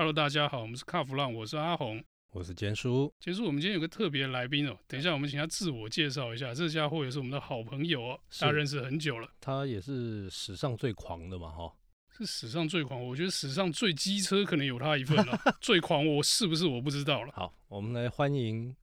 Hello，大家好，我们是卡弗浪，我是阿红，我是坚叔。坚叔，我们今天有个特别来宾哦，等一下我们请他自我介绍一下。这家伙也是我们的好朋友哦，他认识很久了。他也是史上最狂的嘛，哈，是史上最狂。我觉得史上最机车可能有他一份了。最狂，我是不是我不知道了。好，我们来欢迎《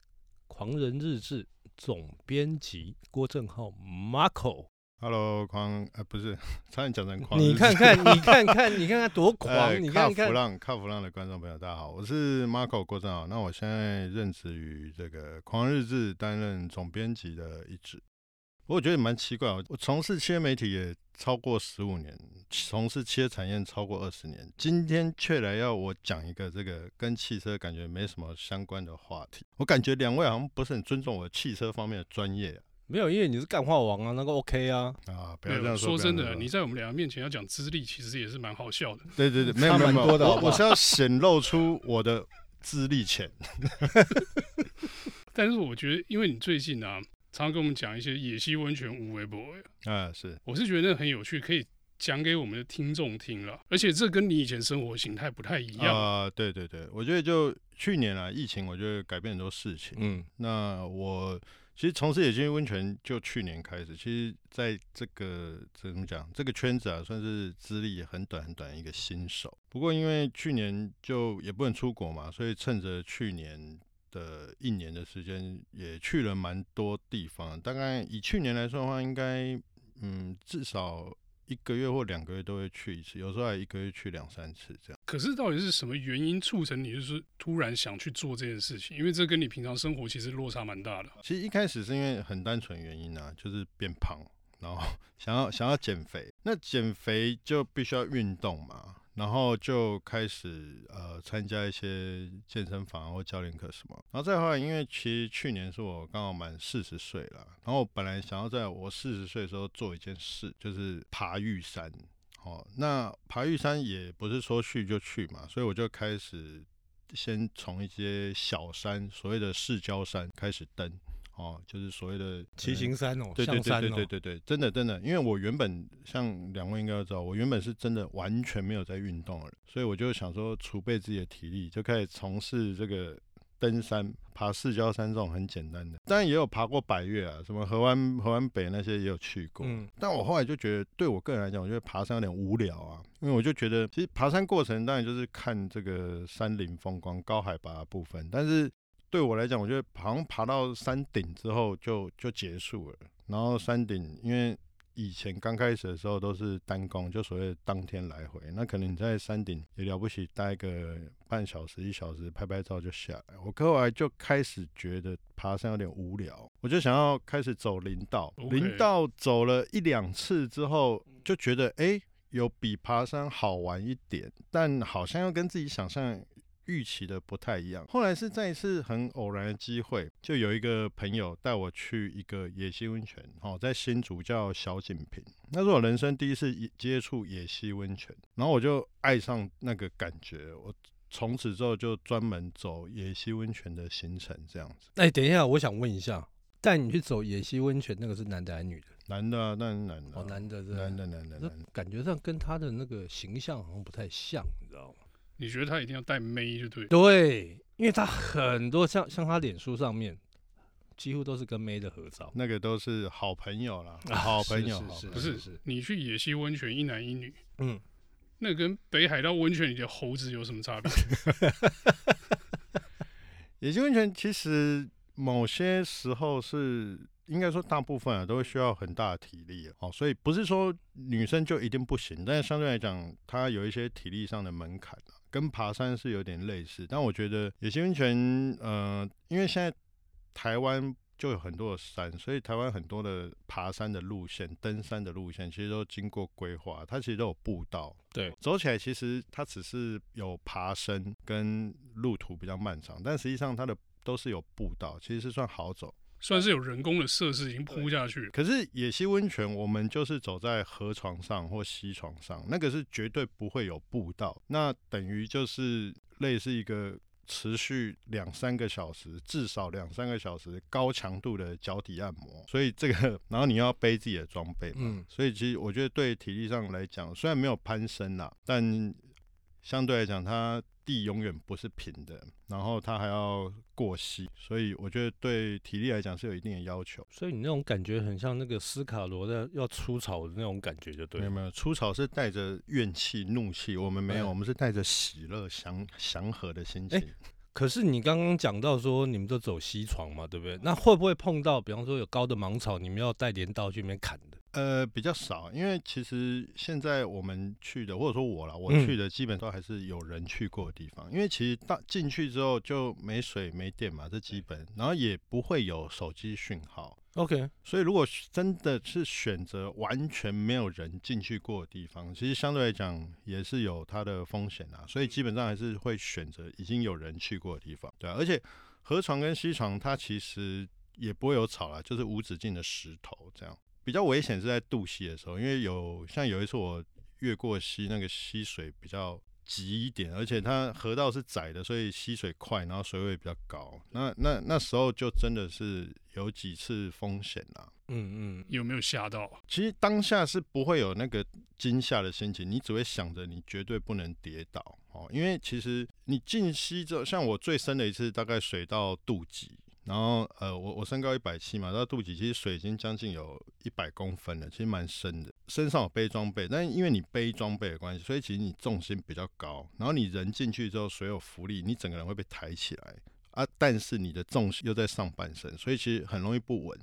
狂人日志》总编辑郭正浩 Marco。Hello，狂呃不是，差点讲成狂。你看看，你看看，你看看多狂！呃、你看看。卡弗浪，卡弗浪的观众朋友，大家好，我是 Marco 郭正豪。那我现在任职于这个《狂日志》，担任总编辑的一职。我觉得蛮奇怪，我从事汽车媒体也超过十五年，从事汽车产业超过二十年，今天却来要我讲一个这个跟汽车感觉没什么相关的话题。我感觉两位好像不是很尊重我汽车方面的专业啊。没有，因为你是干话王啊，那个 OK 啊啊！不要这样说。说真的，你在我们两个面前要讲资历，其实也是蛮好笑的。对对对，没有没有没有，我我是要显露出我的资历浅。但是我觉得，因为你最近啊，常常跟我们讲一些野溪温泉无微博啊，是，我是觉得那很有趣，可以讲给我们的听众听了。而且这跟你以前生活形态不太一样啊。对对对，我觉得就去年啊，疫情，我觉得改变很多事情。嗯，那我。其实从事野溪温泉就去年开始，其实在这个怎么讲，这个圈子啊，算是资历很短很短一个新手。不过因为去年就也不能出国嘛，所以趁着去年的一年的时间，也去了蛮多地方。大概以去年来说的话，应该嗯至少。一个月或两个月都会去一次，有时候还一个月去两三次这样。可是到底是什么原因促成你就是突然想去做这件事情？因为这跟你平常生活其实落差蛮大的。其实一开始是因为很单纯原因啊，就是变胖，然后 想要想要减肥。那减肥就必须要运动嘛。然后就开始呃参加一些健身房或教练课什么，然后再后来，因为其实去年是我刚好满四十岁了，然后我本来想要在我四十岁的时候做一件事，就是爬玉山。哦，那爬玉山也不是说去就去嘛，所以我就开始先从一些小山，所谓的市郊山开始登。哦，就是所谓的骑行山哦，对对对对对对对，真的真的，因为我原本像两位应该都知道，我原本是真的完全没有在运动了，所以我就想说储备自己的体力，就开始从事这个登山、爬四郊山这种很简单的。当然也有爬过百岳啊，什么河湾、河湾北那些也有去过。嗯，但我后来就觉得，对我个人来讲，我觉得爬山有点无聊啊，因为我就觉得，其实爬山过程当然就是看这个山林风光、高海拔的部分，但是。对我来讲，我觉得好像爬到山顶之后就就结束了。然后山顶，因为以前刚开始的时候都是单工，就所谓当天来回。那可能你在山顶也了不起，待个半小时一小时，拍拍照就下来。我后来就开始觉得爬山有点无聊，我就想要开始走林道。林道走了一两次之后，就觉得哎，有比爬山好玩一点，但好像又跟自己想象。预期的不太一样。后来是在一次很偶然的机会，就有一个朋友带我去一个野溪温泉，哦，在新竹叫小井平。那是我人生第一次接触野溪温泉，然后我就爱上那个感觉。我从此之后就专门走野溪温泉的行程，这样子。哎，等一下，我想问一下，带你去走野溪温泉那个是男的还是女的？男的啊，那是男的。哦，男的，男的，男的，男的。感觉上跟他的那个形象好像不太像，你知道吗？你觉得他一定要带妹就对？对，因为他很多像像他脸书上面，几乎都是跟妹的合照，那个都是好朋友啦，好朋友。是是是，不是，是你去野溪温泉一男一女，嗯，那跟北海道温泉里的猴子有什么差别？野溪温泉其实某些时候是。应该说，大部分啊都会需要很大的体力哦，所以不是说女生就一定不行，但是相对来讲，它有一些体力上的门槛啊，跟爬山是有点类似。但我觉得野溪温泉，呃，因为现在台湾就有很多的山，所以台湾很多的爬山的路线、登山的路线，其实都经过规划，它其实都有步道。对，走起来其实它只是有爬升跟路途比较漫长，但实际上它的都是有步道，其实是算好走。算是有人工的设施已经铺下去，可是野溪温泉，我们就是走在河床上或溪床上，那个是绝对不会有步道，那等于就是类似一个持续两三个小时，至少两三个小时高强度的脚底按摩，所以这个，然后你要背自己的装备嘛，所以其实我觉得对体力上来讲，虽然没有攀升啦，但相对来讲，它地永远不是平的，然后它还要过膝，所以我觉得对体力来讲是有一定的要求。所以你那种感觉很像那个斯卡罗的要出草的那种感觉，就对。没有没有，出草是带着怨气、怒气，我们没有，哎、我们是带着喜乐、祥祥和的心情。哎可是你刚刚讲到说你们都走西床嘛，对不对？那会不会碰到，比方说有高的芒草，你们要带镰刀去那边砍的？呃，比较少，因为其实现在我们去的，或者说我啦，我去的基本都还是有人去过的地方。嗯、因为其实到进去之后就没水没电嘛，这基本，然后也不会有手机讯号。OK，所以如果真的是选择完全没有人进去过的地方，其实相对来讲也是有它的风险啊。所以基本上还是会选择已经有人去过的地方，对啊。而且河床跟溪床它其实也不会有草啦，就是无止境的石头这样。比较危险是在渡溪的时候，因为有像有一次我越过溪，那个溪水比较。急一点，而且它河道是窄的，所以溪水快，然后水位比较高。那那那时候就真的是有几次风险啦。嗯嗯，有没有吓到？其实当下是不会有那个惊吓的心情，你只会想着你绝对不能跌倒哦。因为其实你进溪之后，像我最深的一次，大概水到肚脐。然后，呃，我我身高一百七嘛，到肚脐其实水已经将近有一百公分了，其实蛮深的。身上有背装备，但因为你背装备的关系，所以其实你重心比较高。然后你人进去之后，水有浮力，你整个人会被抬起来啊。但是你的重心又在上半身，所以其实很容易不稳。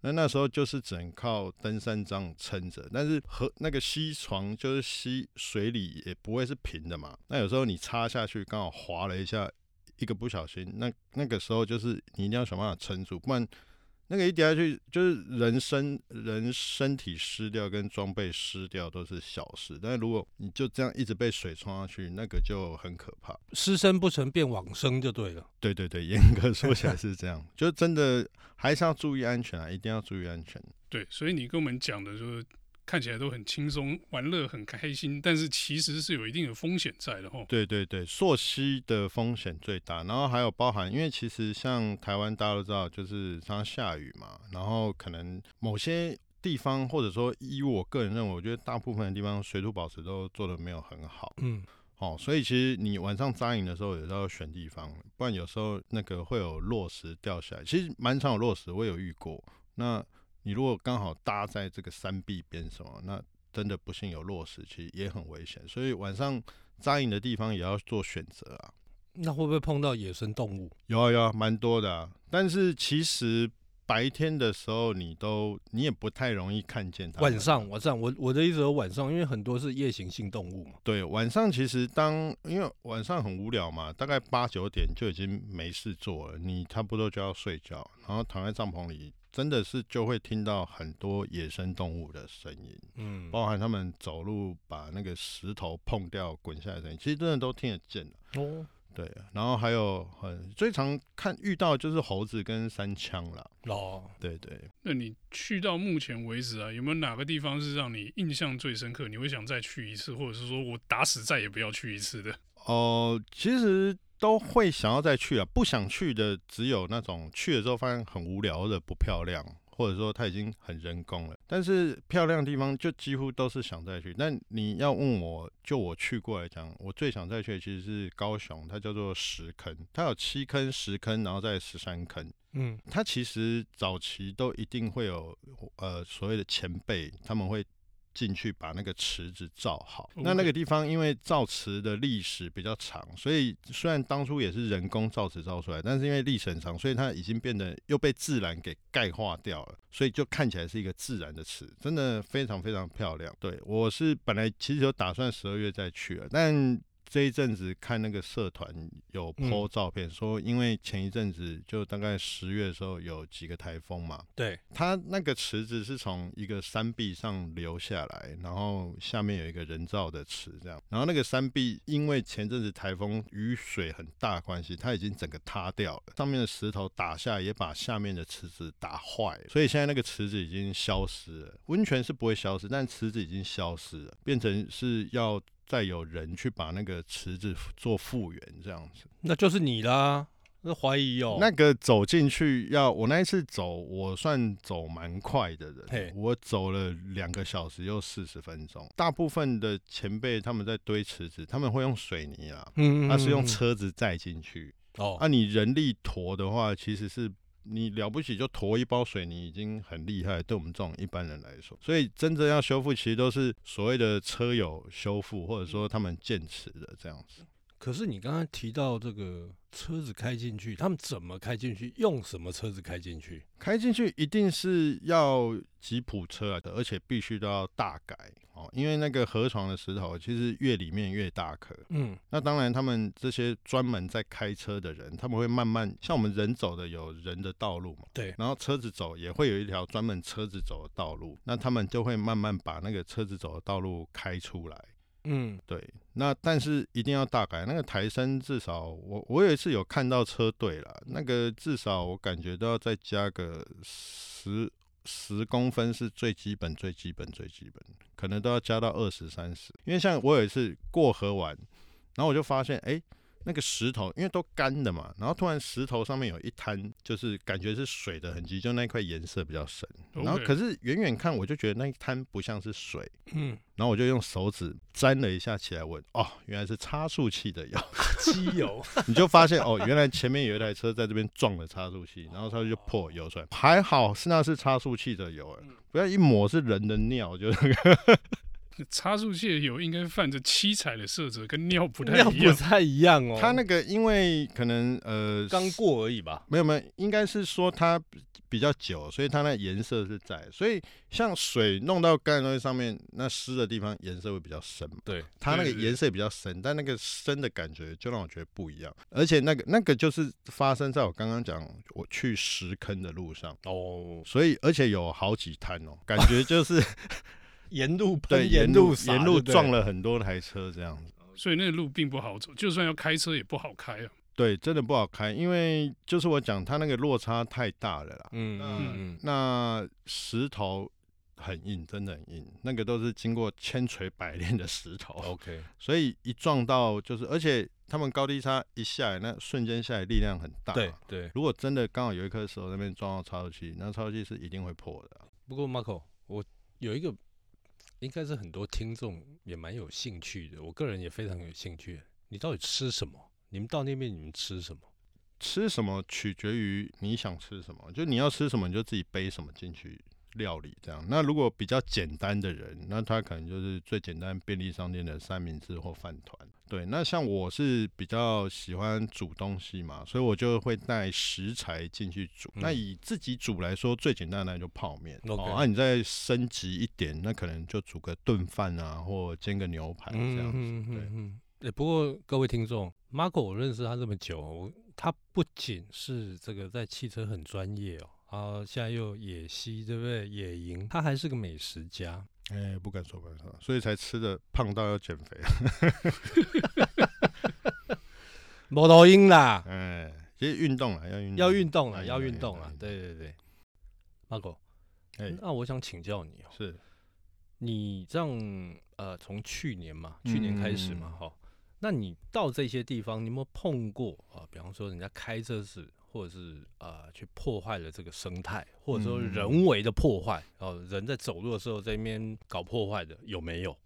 那那时候就是只能靠登山杖撑着。但是和那个溪床就是溪水里也不会是平的嘛。那有时候你插下去刚好滑了一下。一个不小心，那那个时候就是你一定要想办法撑住，不然那个一跌下去，就是人身人身体湿掉跟装备湿掉都是小事，但是如果你就这样一直被水冲下去，那个就很可怕。湿身不成变往生就对了。对对对，严格说起来是这样，就真的还是要注意安全啊，一定要注意安全。对，所以你跟我们讲的就是。看起来都很轻松，玩乐很开心，但是其实是有一定的风险在的吼。对对对，溯溪的风险最大，然后还有包含，因为其实像台湾大家都知道，就是常常下雨嘛，然后可能某些地方，或者说以我个人认为，我觉得大部分的地方水土保持都做的没有很好。嗯，哦，所以其实你晚上扎营的时候也要选地方，不然有时候那个会有落石掉下来，其实蛮常有落石，我有遇过。那你如果刚好搭在这个山壁边什么，那真的不幸有落石，其实也很危险。所以晚上扎营的地方也要做选择啊。那会不会碰到野生动物？有啊有啊，蛮多的啊。但是其实白天的时候，你都你也不太容易看见它。晚上晚上，我我的意思是晚上，因为很多是夜行性动物嘛。对，晚上其实当因为晚上很无聊嘛，大概八九点就已经没事做了，你差不多就要睡觉，然后躺在帐篷里。真的是就会听到很多野生动物的声音，嗯，包含他们走路把那个石头碰掉滚下来的声音，其实真的都听得见的哦。对，然后还有很最常看遇到就是猴子跟山枪了哦。对对，那你去到目前为止啊，有没有哪个地方是让你印象最深刻？你会想再去一次，或者是说我打死再也不要去一次的？哦、呃，其实。都会想要再去啊，不想去的只有那种去了之后发现很无聊的不漂亮，或者说它已经很人工了。但是漂亮的地方就几乎都是想再去。那你要问我就我去过来讲，我最想再去的其实是高雄，它叫做石坑，它有七坑、十坑，然后再十三坑。嗯，它其实早期都一定会有呃所谓的前辈，他们会。进去把那个池子造好，那那个地方因为造池的历史比较长，所以虽然当初也是人工造池造出来，但是因为历史很长，所以它已经变得又被自然给钙化掉了，所以就看起来是一个自然的池，真的非常非常漂亮。对，我是本来其实有打算十二月再去了，但。这一阵子看那个社团有 po 照片，说因为前一阵子就大概十月的时候有几个台风嘛，对，它那个池子是从一个山壁上流下来，然后下面有一个人造的池这样，然后那个山壁因为前阵子台风雨水很大关系，它已经整个塌掉了，上面的石头打下也把下面的池子打坏，所以现在那个池子已经消失了，温泉是不会消失，但池子已经消失了，变成是要。再有人去把那个池子做复原，这样子，那就是你啦。那怀疑哦。那个走进去要我那一次走，我算走蛮快的人，我走了两个小时又四十分钟。大部分的前辈他们在堆池子，他们会用水泥啊，嗯，他是用车子载进去。哦，啊，你人力驮的话，其实是你了不起就驮一包水泥已经很厉害，对我们这种一般人来说。所以真正要修复，其实都是所谓的车友修复，或者说他们建持的这样子。可是你刚刚提到这个车子开进去，他们怎么开进去？用什么车子开进去？开进去一定是要吉普车来的，而且必须都要大改哦，因为那个河床的石头其实越里面越大颗。嗯，那当然，他们这些专门在开车的人，他们会慢慢像我们人走的有人的道路嘛，对，然后车子走也会有一条专门车子走的道路，那他们就会慢慢把那个车子走的道路开出来。嗯，对，那但是一定要大改，那个抬升至少我我有一次有看到车队了，那个至少我感觉都要再加个十十公分是最基本最基本最基本，可能都要加到二十三十，因为像我有一次过河玩，然后我就发现哎。诶那个石头因为都干的嘛，然后突然石头上面有一滩，就是感觉是水的痕迹，就那块颜色比较深。然后可是远远看我就觉得那一滩不像是水，嗯，然后我就用手指沾了一下起来闻，哦，原来是差速器的油，机油，你就发现哦，原来前面有一台车在这边撞了差速器，然后它就破油出来，还好是那是差速器的油，不要一抹是人的尿，就那个。差速器的油应该泛着七彩的色泽，跟尿不太一样。尿不太一样哦。它那个因为可能呃刚过而已吧？没有没有，应该是说它比较久，所以它那颜色是在。所以像水弄到干的东西上面，那湿的地方颜色会比较深嘛。对，它那个颜色比较深，但那个深的感觉就让我觉得不一样。而且那个那个就是发生在我刚刚讲我去石坑的路上哦，所以而且有好几滩哦，感觉就是。沿路对，沿路沿路撞了很多台车这样子，所以那个路并不好走，就算要开车也不好开啊。对，真的不好开，因为就是我讲它那个落差太大了啦。嗯嗯嗯，那石头很硬，真的很硬，那个都是经过千锤百炼的石头。OK，所以一撞到就是，而且他们高低差一下来，那瞬间下来力量很大。对对，如果真的刚好有一颗石头那边撞到超速器，那超速器是一定会破的。不过 Marco，我有一个。应该是很多听众也蛮有兴趣的，我个人也非常有兴趣。你到底吃什么？你们到那边你们吃什么？吃什么取决于你想吃什么，就你要吃什么你就自己背什么进去。料理这样，那如果比较简单的人，那他可能就是最简单便利商店的三明治或饭团。对，那像我是比较喜欢煮东西嘛，所以我就会带食材进去煮。嗯、那以自己煮来说，最简单的那就泡面。那、啊、你再升级一点，那可能就煮个炖饭啊，或煎个牛排这样子。嗯、对，嗯、欸，不过各位听众，Marco 我认识他这么久，他不仅是这个在汽车很专业哦。啊，现在又野溪，对不对？野营，他还是个美食家。哎、欸，不敢说，不敢说，所以才吃的胖到要减肥。没抖音啦，哎、欸，其实运动了，要运，要运动了，要运动了。对对对，Marco，哎，那我想请教你哦，是，你这样呃，从去年嘛，去年开始嘛，哈、嗯，那你到这些地方，你有没有碰过啊？比方说，人家开车是。或者是呃，去破坏了这个生态，或者说人为的破坏，然后、嗯、人在走路的时候在那边搞破坏的有没有？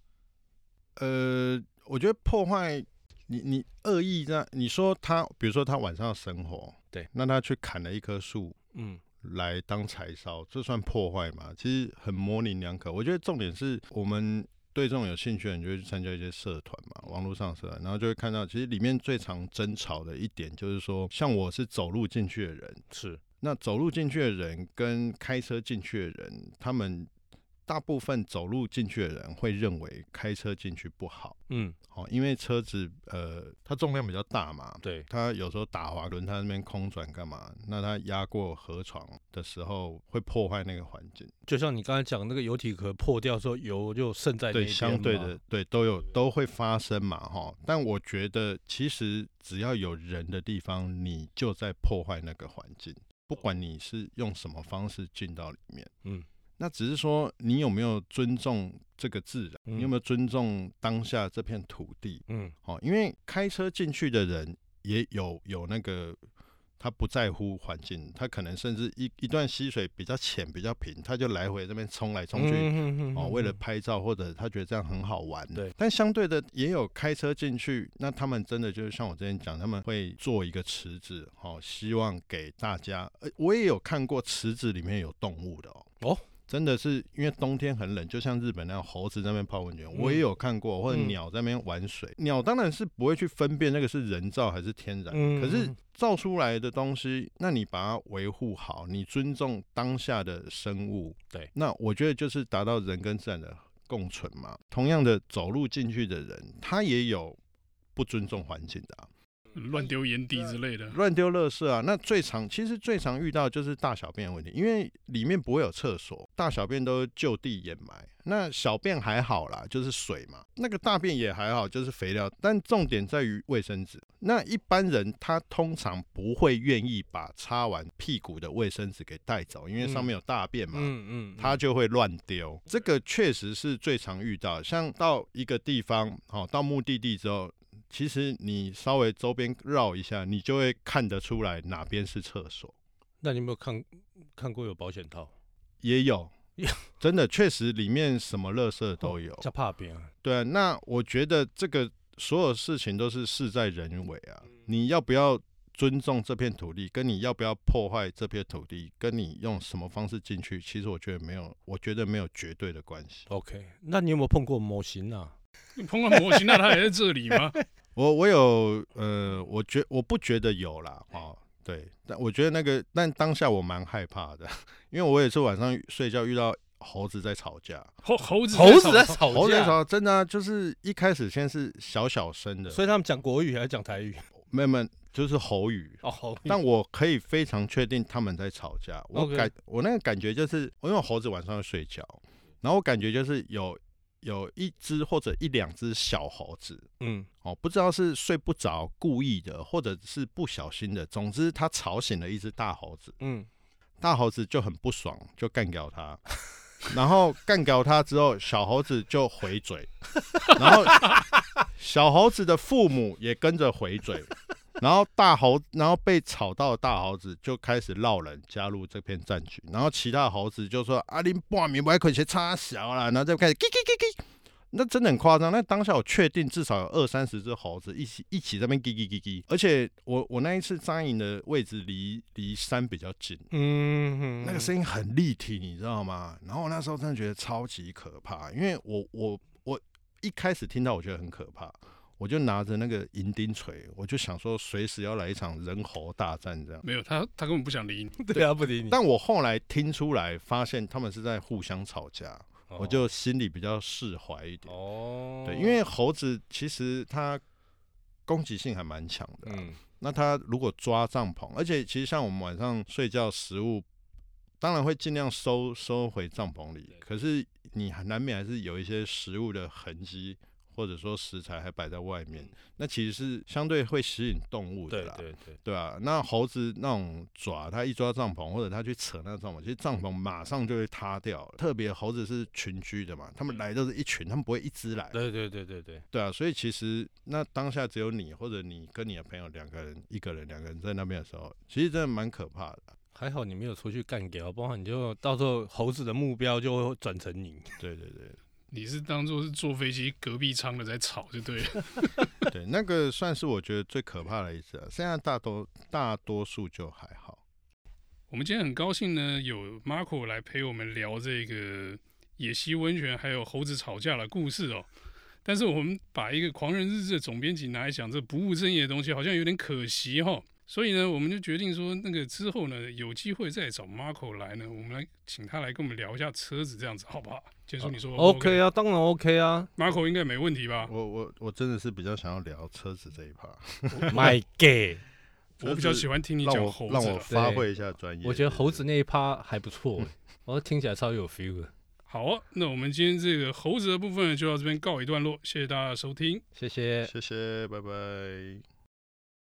呃，我觉得破坏，你你恶意这样，你说他，比如说他晚上要生活，对，那他去砍了一棵树，嗯，来当柴烧，这算破坏吗？其实很模棱两可。我觉得重点是我们。对这种有兴趣的，你就会去参加一些社团嘛，网络上社团，然后就会看到，其实里面最常争吵的一点就是说，像我是走路进去的人，是那走路进去的人跟开车进去的人，他们。大部分走路进去的人会认为开车进去不好，嗯，好，因为车子呃，它重量比较大嘛，对，它有时候打滑轮胎那边空转干嘛？那它压过河床的时候会破坏那个环境。就像你刚才讲那个油体壳破掉的时候，油就渗在那，对，相对的，对，都有都会发生嘛，哈。但我觉得其实只要有人的地方，你就在破坏那个环境，不管你是用什么方式进到里面，嗯。那只是说，你有没有尊重这个自然？嗯、你有没有尊重当下这片土地？嗯，好，因为开车进去的人也有有那个他不在乎环境，他可能甚至一一段溪水比较浅、比较平，他就来回这边冲来冲去，嗯、哦，为了拍照或者他觉得这样很好玩。对，但相对的也有开车进去，那他们真的就是像我之前讲，他们会做一个池子，哦，希望给大家。呃，我也有看过池子里面有动物的哦。哦。真的是因为冬天很冷，就像日本那样猴子在那边泡温泉，我也有看过，或者鸟在那边玩水。鸟当然是不会去分辨那个是人造还是天然，可是造出来的东西，那你把它维护好，你尊重当下的生物，对，那我觉得就是达到人跟自然的共存嘛。同样的，走路进去的人，他也有不尊重环境的啊。乱丢烟蒂之类的，乱丢垃圾啊！那最常其实最常遇到就是大小便的问题，因为里面不会有厕所，大小便都就地掩埋。那小便还好啦，就是水嘛。那个大便也还好，就是肥料。但重点在于卫生纸。那一般人他通常不会愿意把擦完屁股的卫生纸给带走，因为上面有大便嘛。嗯嗯，他就会乱丢。这个确实是最常遇到。像到一个地方，好，到目的地之后。其实你稍微周边绕一下，你就会看得出来哪边是厕所。那你有没有看看过有保险套？也有，真的确实里面什么垃圾都有。叫怕边啊？对啊，那我觉得这个所有事情都是事在人为啊。你要不要尊重这片土地，跟你要不要破坏这片土地，跟你用什么方式进去，其实我觉得没有，我觉得没有绝对的关系。OK，那你有没有碰过模型啊？你碰到模型，那它还在这里吗？我我有呃，我觉我不觉得有啦，哦，对，但我觉得那个，但当下我蛮害怕的，因为我也是晚上睡觉遇到猴子在吵架，猴猴子猴子在吵架，猴子在吵架，真的啊，就是一开始先是小小声的，所以他们讲国语还是讲台语？没有没有，就是猴语哦，但我可以非常确定他们在吵架，我感我那个感觉就是，因为猴子晚上要睡觉，然后我感觉就是有。有一只或者一两只小猴子，嗯，哦，不知道是睡不着故意的，或者是不小心的，总之他吵醒了一只大猴子，嗯，大猴子就很不爽，就干掉他，然后干掉他之后，小猴子就回嘴，然后小猴子的父母也跟着回嘴。然后大猴，然后被吵到的大猴子就开始闹人，加入这片战局。然后其他猴子就说：“阿林半米不还可以插小了。”然后就开始叽叽叽叽，那真的很夸张。那当下我确定至少有二三十只猴子一起一起在那边叽叽叽叽。而且我我那一次扎营的位置离离山比较近，嗯哼，那个声音很立体，你知道吗？然后我那时候真的觉得超级可怕，因为我我我一开始听到我觉得很可怕。我就拿着那个银钉锤，我就想说随时要来一场人猴大战这样。没有，他他根本不想理你。对啊，不理你。但我后来听出来，发现他们是在互相吵架，哦、我就心里比较释怀一点。哦，对，因为猴子其实它攻击性还蛮强的、啊。嗯。那它如果抓帐篷，而且其实像我们晚上睡觉，食物当然会尽量收收回帐篷里，可是你难免还是有一些食物的痕迹。或者说食材还摆在外面，那其实是相对会吸引动物的啦，对对对，对啊，那猴子那种爪，它一抓帐篷或者它去扯那个帐篷，其实帐篷马上就会塌掉了。特别猴子是群居的嘛，他们来都是一群，他们不会一只来。对对对对对，对啊，所以其实那当下只有你或者你跟你的朋友两个人、一个人、两个人在那边的时候，其实真的蛮可怕的。还好你没有出去干掉，不然你就到时候猴子的目标就会转成你。对对对。你是当做是坐飞机隔壁舱的在吵就对了。对，那个算是我觉得最可怕的一次啊。现在大多大多数就还好。我们今天很高兴呢，有 Marco 来陪我们聊这个野溪温泉还有猴子吵架的故事哦。但是我们把一个狂人日志的总编辑拿来讲这不务正业的东西，好像有点可惜哈、哦。所以呢，我们就决定说，那个之后呢，有机会再找 Marco 来呢，我们来请他来跟我们聊一下车子，这样子好不好？结束你说 OK 啊，当然 OK 啊，Marco 应该没问题吧？我我我真的是比较想要聊车子这一趴。My gay，我比较喜欢听你讲猴子，让我发挥一下专业。我觉得猴子那一趴还不错，我听起来超有 feel 的。好啊，那我们今天这个猴子的部分就到这边告一段落，谢谢大家收听，谢谢，谢谢，拜拜。